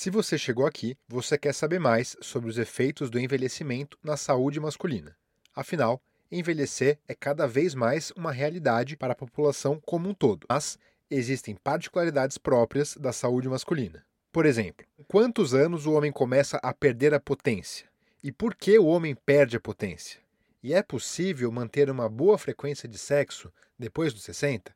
Se você chegou aqui, você quer saber mais sobre os efeitos do envelhecimento na saúde masculina. Afinal, envelhecer é cada vez mais uma realidade para a população como um todo, mas existem particularidades próprias da saúde masculina. Por exemplo, quantos anos o homem começa a perder a potência? E por que o homem perde a potência? E é possível manter uma boa frequência de sexo depois dos 60?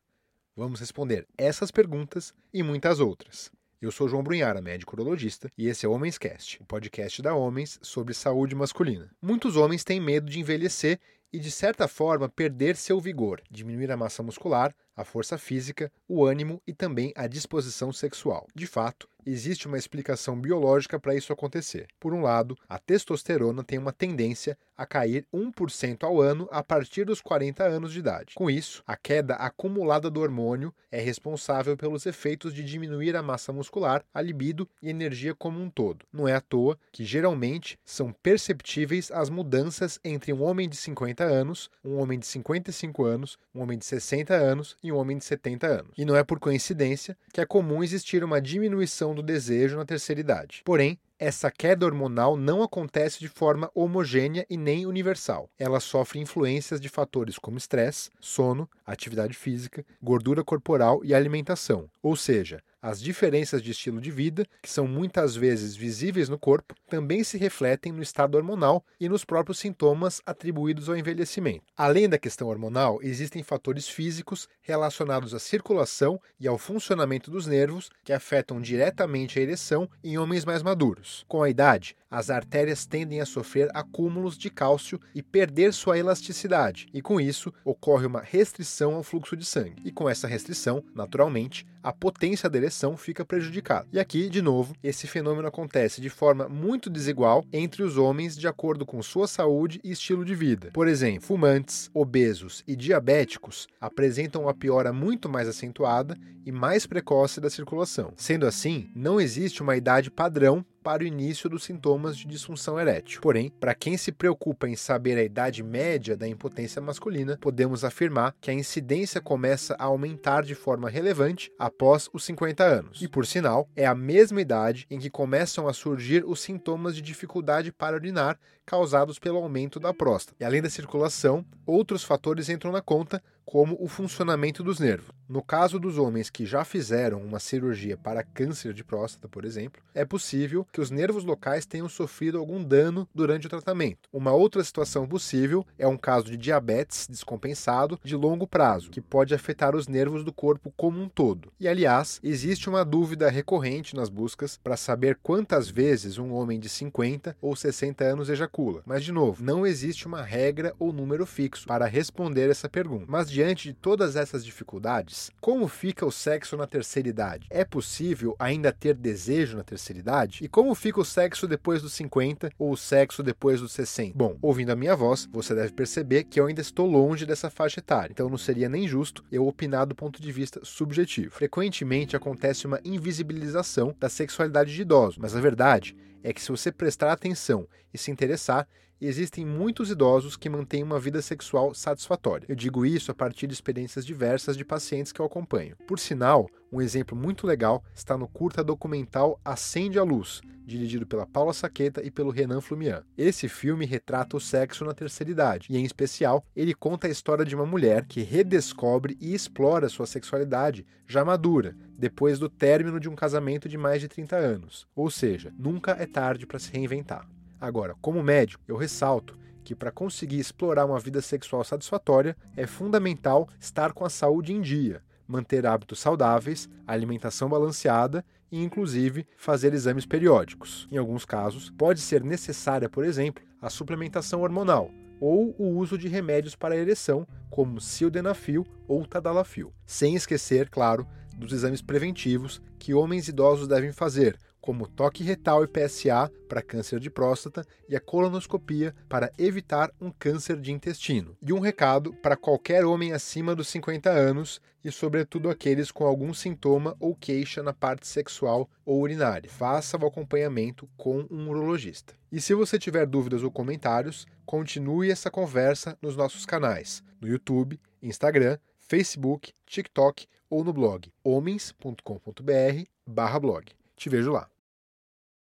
Vamos responder essas perguntas e muitas outras. Eu sou João Brunhara, médico urologista, e esse é o Homens Cast, o podcast da Homens sobre saúde masculina. Muitos homens têm medo de envelhecer e, de certa forma, perder seu vigor, diminuir a massa muscular, a força física, o ânimo e também a disposição sexual. De fato, existe uma explicação biológica para isso acontecer. Por um lado, a testosterona tem uma tendência a cair 1% ao ano a partir dos 40 anos de idade. Com isso, a queda acumulada do hormônio é responsável pelos efeitos de diminuir a massa muscular, a libido e energia como um todo. Não é à toa que geralmente são perceptíveis as mudanças entre um homem de 50 anos, um homem de 55 anos, um homem de 60 anos e um homem de 70 anos. E não é por coincidência que é comum existir uma diminuição do desejo na terceira idade. Porém, essa queda hormonal não acontece de forma homogênea e nem universal. Ela sofre influências de fatores como estresse, sono, atividade física, gordura corporal e alimentação. Ou seja, as diferenças de estilo de vida, que são muitas vezes visíveis no corpo, também se refletem no estado hormonal e nos próprios sintomas atribuídos ao envelhecimento. Além da questão hormonal, existem fatores físicos relacionados à circulação e ao funcionamento dos nervos que afetam diretamente a ereção em homens mais maduros. Com a idade, as artérias tendem a sofrer acúmulos de cálcio e perder sua elasticidade, e com isso ocorre uma restrição ao fluxo de sangue. E com essa restrição, naturalmente, a potência da ereção fica prejudicada. E aqui, de novo, esse fenômeno acontece de forma muito desigual entre os homens de acordo com sua saúde e estilo de vida. Por exemplo, fumantes, obesos e diabéticos apresentam uma piora muito mais acentuada e mais precoce da circulação. Sendo assim, não existe uma idade padrão para o início dos sintomas de disfunção erétil. Porém, para quem se preocupa em saber a idade média da impotência masculina, podemos afirmar que a incidência começa a aumentar de forma relevante após os 50 anos. E por sinal, é a mesma idade em que começam a surgir os sintomas de dificuldade para urinar causados pelo aumento da próstata. E além da circulação, outros fatores entram na conta, como o funcionamento dos nervos. No caso dos homens que já fizeram uma cirurgia para câncer de próstata, por exemplo, é possível que os nervos locais tenham sofrido algum dano durante o tratamento. Uma outra situação possível é um caso de diabetes descompensado de longo prazo, que pode afetar os nervos do corpo como um todo. E aliás, existe uma dúvida recorrente nas buscas para saber quantas vezes um homem de 50 ou 60 anos ejacula. Mas de novo, não existe uma regra ou número fixo para responder essa pergunta. Mas diante de todas essas dificuldades, como fica o sexo na terceira idade? É possível ainda ter desejo na terceira idade? E como fica o sexo depois dos 50 ou o sexo depois dos 60? Bom, ouvindo a minha voz, você deve perceber que eu ainda estou longe dessa faixa etária, então não seria nem justo eu opinar do ponto de vista subjetivo. Frequentemente acontece uma invisibilização da sexualidade de idosos, mas a verdade é que se você prestar atenção e se interessar, existem muitos idosos que mantêm uma vida sexual satisfatória. Eu digo isso a partir de experiências diversas de pacientes que eu acompanho. Por sinal, um exemplo muito legal está no curta documental Acende a Luz, dirigido pela Paula Saqueta e pelo Renan Flumian. Esse filme retrata o sexo na terceira idade, e em especial, ele conta a história de uma mulher que redescobre e explora sua sexualidade já madura, depois do término de um casamento de mais de 30 anos. Ou seja, nunca é tarde para se reinventar. Agora, como médico, eu ressalto que para conseguir explorar uma vida sexual satisfatória é fundamental estar com a saúde em dia, manter hábitos saudáveis, alimentação balanceada e, inclusive, fazer exames periódicos. Em alguns casos, pode ser necessária, por exemplo, a suplementação hormonal ou o uso de remédios para ereção, como sildenafil ou tadalafil. Sem esquecer, claro, dos exames preventivos que homens idosos devem fazer, como toque retal e PSA para câncer de próstata e a colonoscopia para evitar um câncer de intestino. E um recado para qualquer homem acima dos 50 anos e, sobretudo, aqueles com algum sintoma ou queixa na parte sexual ou urinária. Faça o acompanhamento com um urologista. E se você tiver dúvidas ou comentários, continue essa conversa nos nossos canais, no YouTube, Instagram, Facebook, TikTok ou no blog homens.com.br/blog. Te vejo lá.